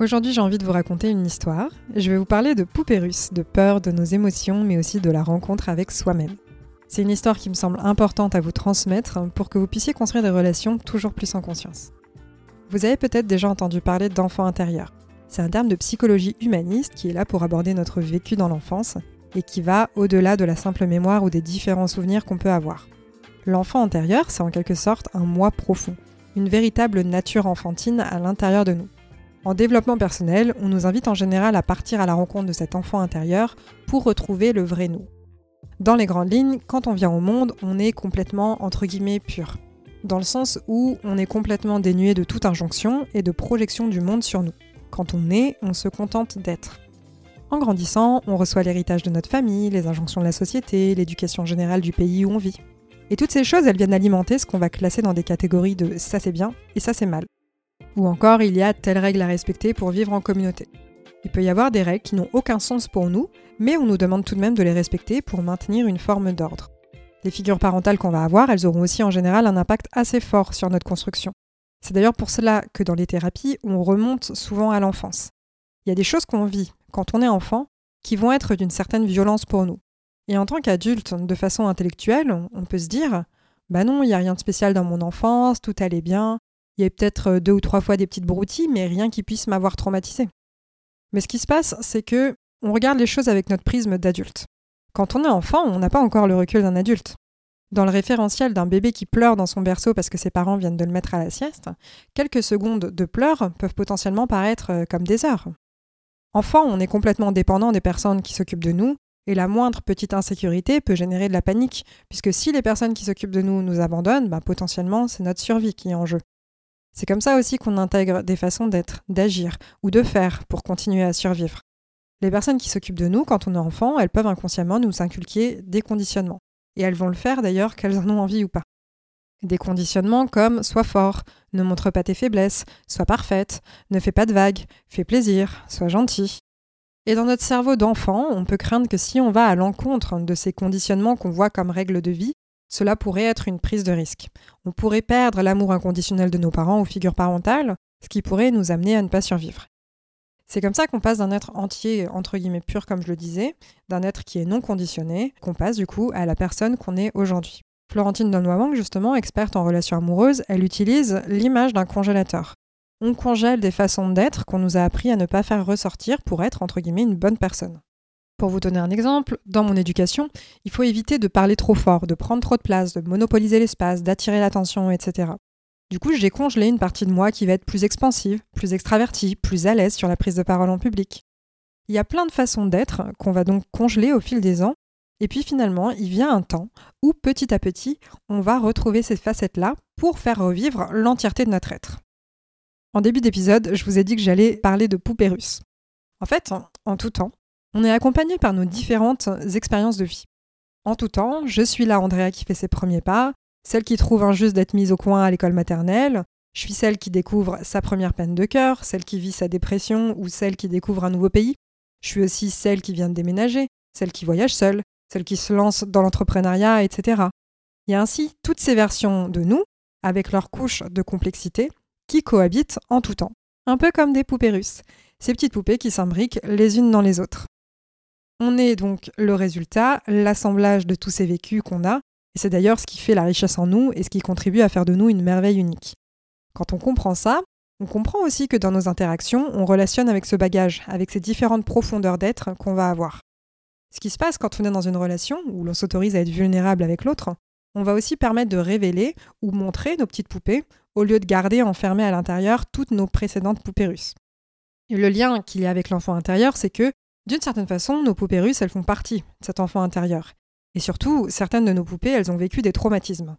Aujourd'hui, j'ai envie de vous raconter une histoire. Je vais vous parler de russes, de peur, de nos émotions, mais aussi de la rencontre avec soi-même. C'est une histoire qui me semble importante à vous transmettre pour que vous puissiez construire des relations toujours plus en conscience. Vous avez peut-être déjà entendu parler d'enfant intérieur. C'est un terme de psychologie humaniste qui est là pour aborder notre vécu dans l'enfance et qui va au-delà de la simple mémoire ou des différents souvenirs qu'on peut avoir. L'enfant intérieur, c'est en quelque sorte un moi profond, une véritable nature enfantine à l'intérieur de nous. En développement personnel, on nous invite en général à partir à la rencontre de cet enfant intérieur pour retrouver le vrai nous. Dans les grandes lignes, quand on vient au monde, on est complètement entre guillemets pur. Dans le sens où on est complètement dénué de toute injonction et de projection du monde sur nous. Quand on est, on se contente d'être. En grandissant, on reçoit l'héritage de notre famille, les injonctions de la société, l'éducation générale du pays où on vit. Et toutes ces choses, elles viennent alimenter ce qu'on va classer dans des catégories de ça c'est bien et ça c'est mal. Ou encore, il y a telle règle à respecter pour vivre en communauté. Il peut y avoir des règles qui n'ont aucun sens pour nous, mais on nous demande tout de même de les respecter pour maintenir une forme d'ordre. Les figures parentales qu'on va avoir, elles auront aussi en général un impact assez fort sur notre construction. C'est d'ailleurs pour cela que dans les thérapies, on remonte souvent à l'enfance. Il y a des choses qu'on vit quand on est enfant qui vont être d'une certaine violence pour nous. Et en tant qu'adulte, de façon intellectuelle, on peut se dire Bah non, il n'y a rien de spécial dans mon enfance, tout allait bien, il y a peut-être euh, deux ou trois fois des petites broutilles, mais rien qui puisse m'avoir traumatisé. Mais ce qui se passe, c'est que on regarde les choses avec notre prisme d'adulte. Quand on est enfant, on n'a pas encore le recul d'un adulte. Dans le référentiel d'un bébé qui pleure dans son berceau parce que ses parents viennent de le mettre à la sieste, quelques secondes de pleurs peuvent potentiellement paraître euh, comme des heures. Enfant, on est complètement dépendant des personnes qui s'occupent de nous, et la moindre petite insécurité peut générer de la panique, puisque si les personnes qui s'occupent de nous nous abandonnent, bah, potentiellement c'est notre survie qui est en jeu. C'est comme ça aussi qu'on intègre des façons d'être, d'agir ou de faire pour continuer à survivre. Les personnes qui s'occupent de nous quand on est enfant, elles peuvent inconsciemment nous inculquer des conditionnements. Et elles vont le faire d'ailleurs qu'elles en ont envie ou pas. Des conditionnements comme sois fort, ne montre pas tes faiblesses, sois parfaite, ne fais pas de vagues, fais plaisir, sois gentil. Et dans notre cerveau d'enfant, on peut craindre que si on va à l'encontre de ces conditionnements qu'on voit comme règles de vie, cela pourrait être une prise de risque. On pourrait perdre l'amour inconditionnel de nos parents ou figures parentales, ce qui pourrait nous amener à ne pas survivre. C'est comme ça qu'on passe d'un être entier, entre guillemets pur comme je le disais, d'un être qui est non conditionné, qu'on passe du coup à la personne qu'on est aujourd'hui. Florentine Donnoyang, justement, experte en relations amoureuses, elle utilise l'image d'un congélateur. On congèle des façons d'être qu'on nous a appris à ne pas faire ressortir pour être, entre guillemets, une bonne personne. Pour vous donner un exemple, dans mon éducation, il faut éviter de parler trop fort, de prendre trop de place, de monopoliser l'espace, d'attirer l'attention, etc. Du coup, j'ai congelé une partie de moi qui va être plus expansive, plus extravertie, plus à l'aise sur la prise de parole en public. Il y a plein de façons d'être qu'on va donc congeler au fil des ans, et puis finalement, il vient un temps où petit à petit, on va retrouver ces facettes-là pour faire revivre l'entièreté de notre être. En début d'épisode, je vous ai dit que j'allais parler de poupées russes. En fait, en tout temps, on est accompagné par nos différentes expériences de vie. En tout temps, je suis là Andrea qui fait ses premiers pas, celle qui trouve injuste d'être mise au coin à l'école maternelle, je suis celle qui découvre sa première peine de cœur, celle qui vit sa dépression ou celle qui découvre un nouveau pays. Je suis aussi celle qui vient de déménager, celle qui voyage seule, celle qui se lance dans l'entrepreneuriat, etc. Il y a ainsi toutes ces versions de nous, avec leurs couches de complexité, qui cohabitent en tout temps. Un peu comme des poupées russes, ces petites poupées qui s'imbriquent les unes dans les autres. On est donc le résultat, l'assemblage de tous ces vécus qu'on a, et c'est d'ailleurs ce qui fait la richesse en nous et ce qui contribue à faire de nous une merveille unique. Quand on comprend ça, on comprend aussi que dans nos interactions, on relationne avec ce bagage, avec ces différentes profondeurs d'être qu'on va avoir. Ce qui se passe quand on est dans une relation où l'on s'autorise à être vulnérable avec l'autre, on va aussi permettre de révéler ou montrer nos petites poupées au lieu de garder enfermées à l'intérieur toutes nos précédentes poupées russes. Le lien qu'il y a avec l'enfant intérieur, c'est que d'une certaine façon, nos poupées russes, elles font partie de cet enfant intérieur. Et surtout, certaines de nos poupées, elles ont vécu des traumatismes.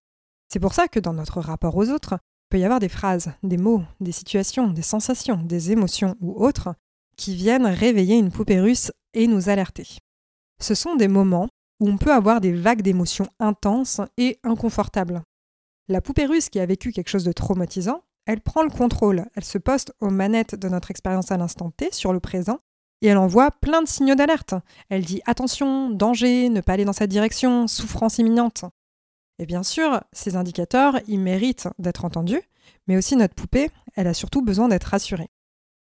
C'est pour ça que dans notre rapport aux autres, il peut y avoir des phrases, des mots, des situations, des sensations, des émotions ou autres qui viennent réveiller une poupée russe et nous alerter. Ce sont des moments où on peut avoir des vagues d'émotions intenses et inconfortables. La poupée russe qui a vécu quelque chose de traumatisant, elle prend le contrôle, elle se poste aux manettes de notre expérience à l'instant T sur le présent et elle envoie plein de signaux d'alerte. Elle dit attention, danger, ne pas aller dans cette direction, souffrance imminente. Et bien sûr, ces indicateurs, ils méritent d'être entendus, mais aussi notre poupée, elle a surtout besoin d'être rassurée.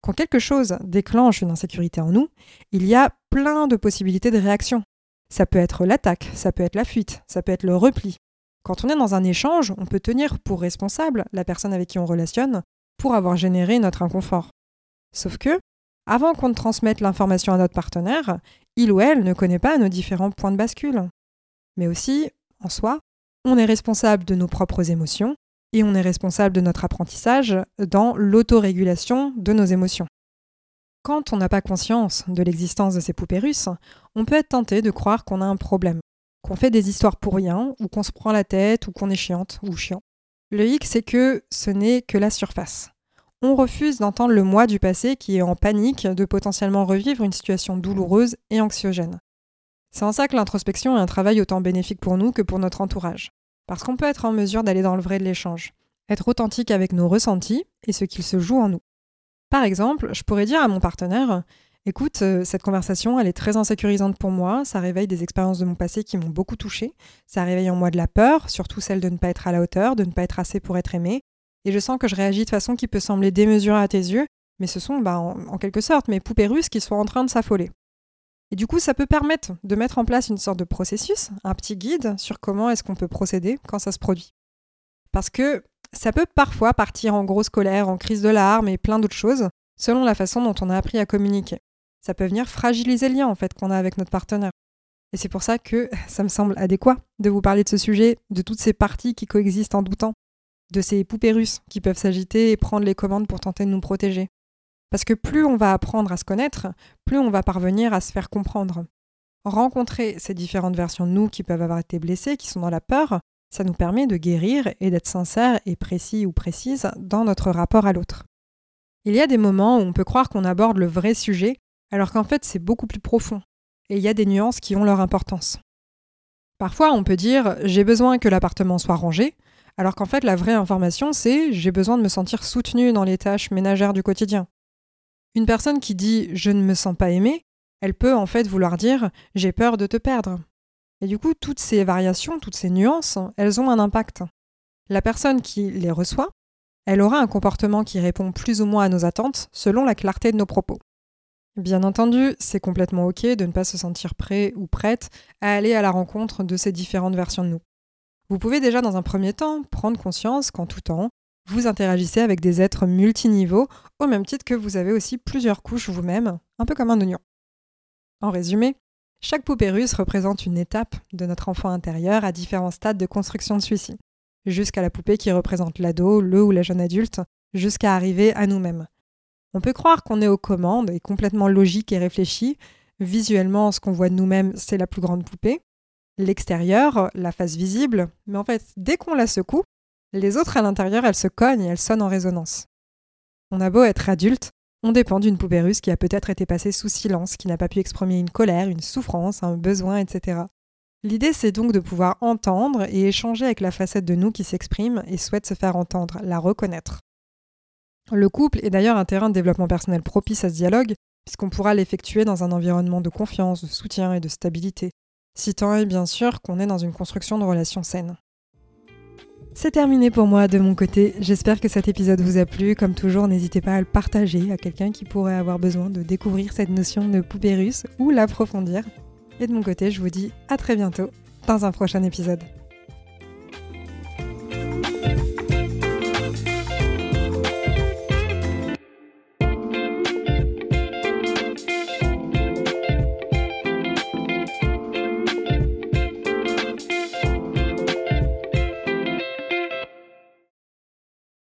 Quand quelque chose déclenche une insécurité en nous, il y a plein de possibilités de réaction. Ça peut être l'attaque, ça peut être la fuite, ça peut être le repli. Quand on est dans un échange, on peut tenir pour responsable la personne avec qui on relationne pour avoir généré notre inconfort. Sauf que, avant qu'on ne transmette l'information à notre partenaire, il ou elle ne connaît pas nos différents points de bascule. Mais aussi, en soi, on est responsable de nos propres émotions et on est responsable de notre apprentissage dans l'autorégulation de nos émotions. Quand on n'a pas conscience de l'existence de ces poupées russes, on peut être tenté de croire qu'on a un problème, qu'on fait des histoires pour rien, ou qu'on se prend la tête, ou qu'on est chiante ou chiant. Le hic, c'est que ce n'est que la surface. On refuse d'entendre le moi du passé qui est en panique de potentiellement revivre une situation douloureuse et anxiogène. C'est en ça que l'introspection est un travail autant bénéfique pour nous que pour notre entourage. Parce qu'on peut être en mesure d'aller dans le vrai de l'échange, être authentique avec nos ressentis et ce qu'il se joue en nous. Par exemple, je pourrais dire à mon partenaire Écoute, euh, cette conversation, elle est très insécurisante pour moi, ça réveille des expériences de mon passé qui m'ont beaucoup touchée, ça réveille en moi de la peur, surtout celle de ne pas être à la hauteur, de ne pas être assez pour être aimé, et je sens que je réagis de façon qui peut sembler démesurée à tes yeux, mais ce sont, bah, en, en quelque sorte, mes poupées russes qui sont en train de s'affoler. Et du coup, ça peut permettre de mettre en place une sorte de processus, un petit guide sur comment est-ce qu'on peut procéder quand ça se produit. Parce que ça peut parfois partir en grosse colère, en crise de larmes et plein d'autres choses, selon la façon dont on a appris à communiquer. Ça peut venir fragiliser le lien en fait qu'on a avec notre partenaire. Et c'est pour ça que ça me semble adéquat de vous parler de ce sujet, de toutes ces parties qui coexistent en doutant, de ces poupées russes qui peuvent s'agiter et prendre les commandes pour tenter de nous protéger, parce que plus on va apprendre à se connaître, plus on va parvenir à se faire comprendre. Rencontrer ces différentes versions de nous qui peuvent avoir été blessées, qui sont dans la peur, ça nous permet de guérir et d'être sincère et précis ou précise dans notre rapport à l'autre. Il y a des moments où on peut croire qu'on aborde le vrai sujet, alors qu'en fait c'est beaucoup plus profond, et il y a des nuances qui ont leur importance. Parfois on peut dire j'ai besoin que l'appartement soit rangé, alors qu'en fait la vraie information c'est j'ai besoin de me sentir soutenu dans les tâches ménagères du quotidien. Une personne qui dit je ne me sens pas aimée, elle peut en fait vouloir dire j'ai peur de te perdre. Et du coup, toutes ces variations, toutes ces nuances, elles ont un impact. La personne qui les reçoit, elle aura un comportement qui répond plus ou moins à nos attentes selon la clarté de nos propos. Bien entendu, c'est complètement OK de ne pas se sentir prêt ou prête à aller à la rencontre de ces différentes versions de nous. Vous pouvez déjà dans un premier temps prendre conscience qu'en tout temps, vous interagissez avec des êtres multiniveaux, au même titre que vous avez aussi plusieurs couches vous-même, un peu comme un oignon. En résumé, chaque poupée russe représente une étape de notre enfant intérieur à différents stades de construction de celui-ci, jusqu'à la poupée qui représente l'ado, le ou la jeune adulte, jusqu'à arriver à nous-mêmes. On peut croire qu'on est aux commandes et complètement logique et réfléchi. Visuellement, ce qu'on voit de nous-mêmes, c'est la plus grande poupée. L'extérieur, la face visible, mais en fait, dès qu'on la secoue, les autres à l'intérieur, elles se cognent et elles sonnent en résonance. On a beau être adulte, on dépend d'une poupée russe qui a peut-être été passée sous silence, qui n'a pas pu exprimer une colère, une souffrance, un besoin, etc. L'idée, c'est donc de pouvoir entendre et échanger avec la facette de nous qui s'exprime et souhaite se faire entendre, la reconnaître. Le couple est d'ailleurs un terrain de développement personnel propice à ce dialogue, puisqu'on pourra l'effectuer dans un environnement de confiance, de soutien et de stabilité, si tant est bien sûr qu'on est dans une construction de relations saines. C'est terminé pour moi de mon côté. J'espère que cet épisode vous a plu. Comme toujours, n'hésitez pas à le partager à quelqu'un qui pourrait avoir besoin de découvrir cette notion de poupée russe ou l'approfondir. Et de mon côté, je vous dis à très bientôt dans un prochain épisode.